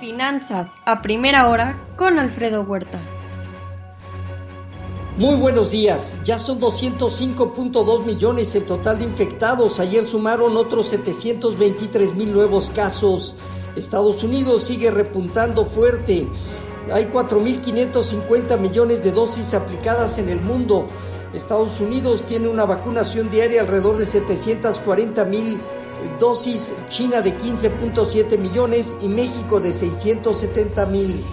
Finanzas a primera hora con Alfredo Huerta. Muy buenos días. Ya son 205.2 millones el total de infectados. Ayer sumaron otros 723 mil nuevos casos. Estados Unidos sigue repuntando fuerte. Hay 4.550 millones de dosis aplicadas en el mundo. Estados Unidos tiene una vacunación diaria alrededor de 740 mil dosis, China de 15.7 millones y México de 670 mil.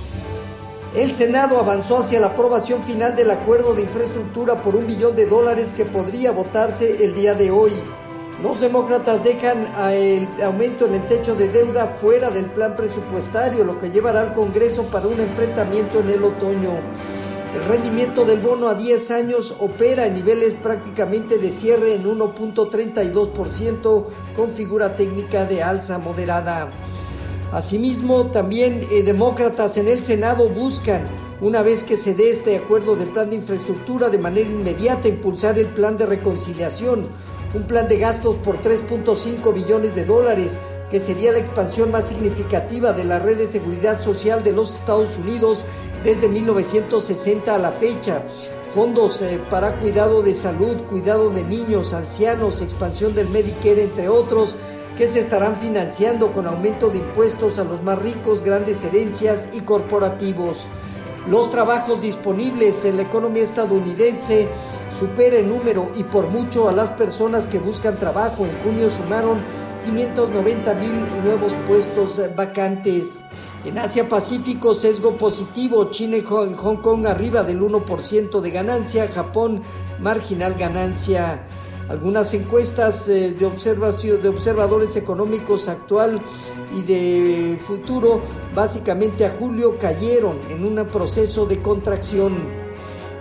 El Senado avanzó hacia la aprobación final del acuerdo de infraestructura por un billón de dólares que podría votarse el día de hoy. Los demócratas dejan el aumento en el techo de deuda fuera del plan presupuestario, lo que llevará al Congreso para un enfrentamiento en el otoño. El rendimiento del bono a 10 años opera en niveles prácticamente de cierre en 1.32% con figura técnica de alza moderada. Asimismo, también eh, demócratas en el Senado buscan, una vez que se dé este acuerdo del plan de infraestructura, de manera inmediata impulsar el plan de reconciliación, un plan de gastos por 3.5 billones de dólares, que sería la expansión más significativa de la red de seguridad social de los Estados Unidos desde 1960 a la fecha. Fondos eh, para cuidado de salud, cuidado de niños, ancianos, expansión del Medicare, entre otros, que se estarán financiando con aumento de impuestos a los más ricos, grandes herencias y corporativos. Los trabajos disponibles en la economía estadounidense supera en número y por mucho a las personas que buscan trabajo. En junio sumaron 590 mil nuevos puestos vacantes. En Asia Pacífico, sesgo positivo, China y Hong Kong arriba del 1% de ganancia, Japón marginal ganancia. Algunas encuestas eh, de, observación, de observadores económicos actual y de futuro, básicamente a julio, cayeron en un proceso de contracción.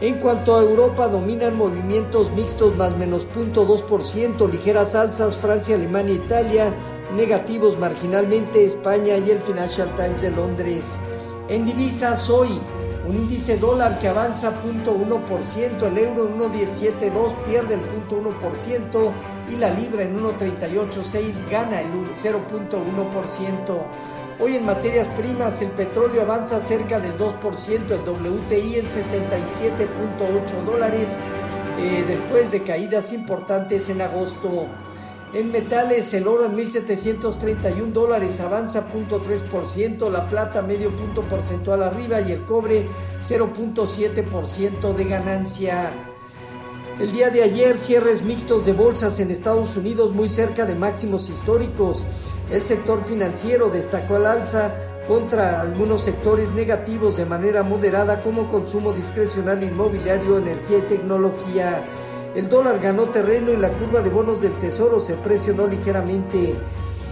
En cuanto a Europa, dominan movimientos mixtos más menos 0.2%, ligeras alzas Francia, Alemania, Italia, negativos marginalmente España y el Financial Times de Londres. En divisas hoy, un índice dólar que avanza 0.1%, el euro en 1.172 pierde el 0.1% y la libra en 1.386 gana el 0.1%. Hoy en materias primas el petróleo avanza cerca del 2%, el WTI en 67.8 dólares eh, después de caídas importantes en agosto. En metales, el oro en 1.731 dólares avanza 0.3%, la plata medio punto porcentual arriba y el cobre 0.7% de ganancia. El día de ayer, cierres mixtos de bolsas en Estados Unidos muy cerca de máximos históricos. El sector financiero destacó al alza contra algunos sectores negativos de manera moderada como consumo discrecional inmobiliario, energía y tecnología. El dólar ganó terreno y la curva de bonos del tesoro se presionó ligeramente.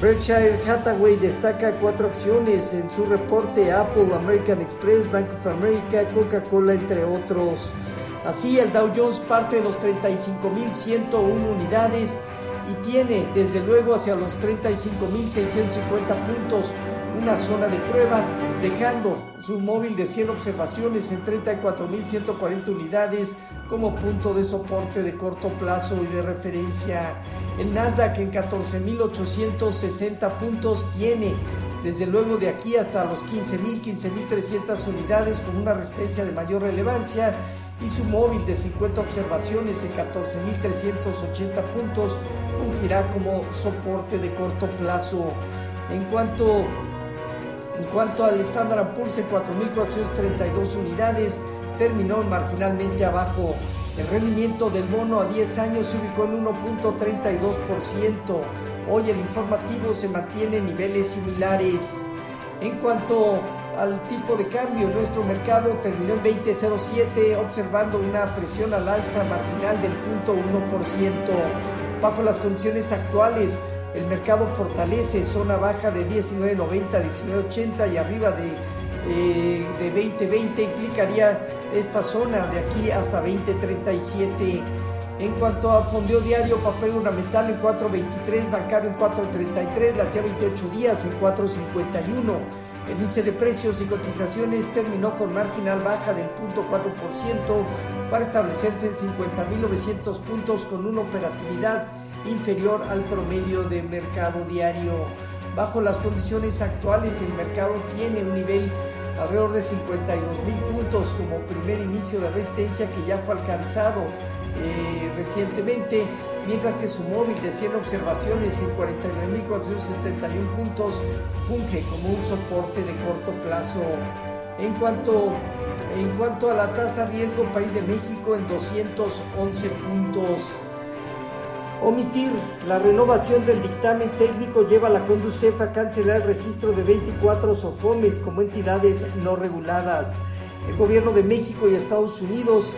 Berkshire Hathaway destaca cuatro acciones en su reporte Apple, American Express, Bank of America, Coca-Cola, entre otros. Así, el Dow Jones parte de los 35.101 unidades y tiene desde luego hacia los 35.650 puntos una zona de prueba, dejando su móvil de 100 observaciones en 34.140 unidades como punto de soporte de corto plazo y de referencia. El Nasdaq en 14.860 puntos tiene desde luego de aquí hasta los 15.000, 15.300 unidades con una resistencia de mayor relevancia y su móvil de 50 observaciones en 14.380 puntos fungirá como soporte de corto plazo. En cuanto en cuanto al Standard Poor's en 4.432 unidades, terminó marginalmente abajo. El rendimiento del bono a 10 años se ubicó en 1.32%. Hoy el informativo se mantiene en niveles similares. En cuanto al tipo de cambio, nuestro mercado terminó en 20.07, observando una presión al alza marginal del 0.1%. Bajo las condiciones actuales, el mercado fortalece zona baja de 19.90 19.80 y arriba de, eh, de 20.20 implicaría esta zona de aquí hasta 20.37. En cuanto a fondeo diario, papel ornamental en 4.23, bancario en 4.33, latía 28 días en 4.51. El índice de precios y cotizaciones terminó con marginal baja del 0.4% para establecerse en 50.900 puntos con una operatividad inferior al promedio de mercado diario. Bajo las condiciones actuales, el mercado tiene un nivel alrededor de 52 mil puntos como primer inicio de resistencia que ya fue alcanzado eh, recientemente, mientras que su móvil de 100 observaciones en 49.471 puntos funge como un soporte de corto plazo. En cuanto, en cuanto a la tasa riesgo, país de México en 211 puntos. Omitir la renovación del dictamen técnico lleva a la Conducef a cancelar el registro de 24 SOFOMES como entidades no reguladas. El gobierno de México y Estados Unidos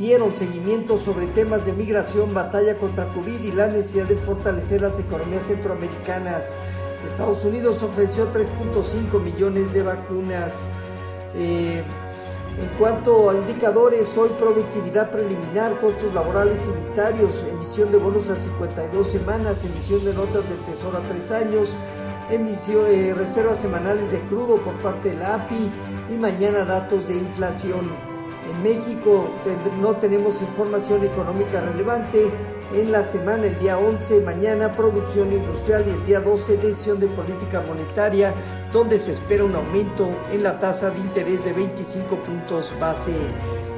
dieron seguimiento sobre temas de migración, batalla contra COVID y la necesidad de fortalecer las economías centroamericanas. Estados Unidos ofreció 3.5 millones de vacunas. Eh, en cuanto a indicadores, hoy productividad preliminar, costos laborales y unitarios, emisión de bonos a 52 semanas, emisión de notas del Tesoro a 3 años, emisión, eh, reservas semanales de crudo por parte de la API y mañana datos de inflación. En México no tenemos información económica relevante. En la semana, el día 11, mañana, producción industrial y el día 12, decisión de política monetaria, donde se espera un aumento en la tasa de interés de 25 puntos base.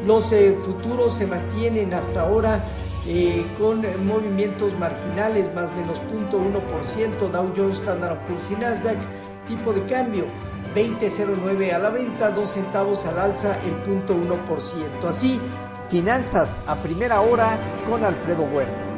Los eh, futuros se mantienen hasta ahora eh, con movimientos marginales, más menos 0.1%, Dow Jones, Standard Poor's Nasdaq, tipo de cambio 20.09 a la venta, 2 centavos al alza, el punto 1%. Así, finanzas a primera hora con Alfredo Huerta.